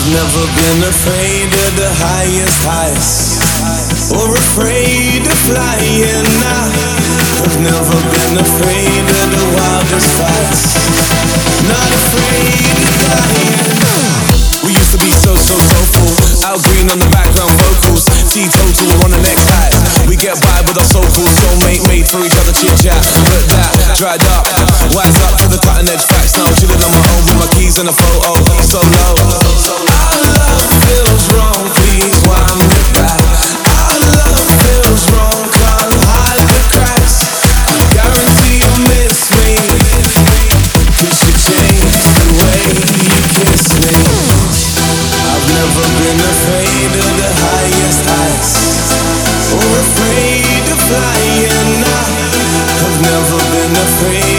I've never been afraid of the highest heights or afraid of flying. I've never been afraid of the wildest fights. Not afraid of dying. We used to be so, so soulful. Al Green on the background vocals. Teetotal on the next heights. We get by with our so-called soulmate, made for each other chit chat. But that dried up. Wise up to the cutting edge facts. Now I'm chilling on my own with my keys and a photo. afraid of the highest heights or afraid flying. I have never been afraid.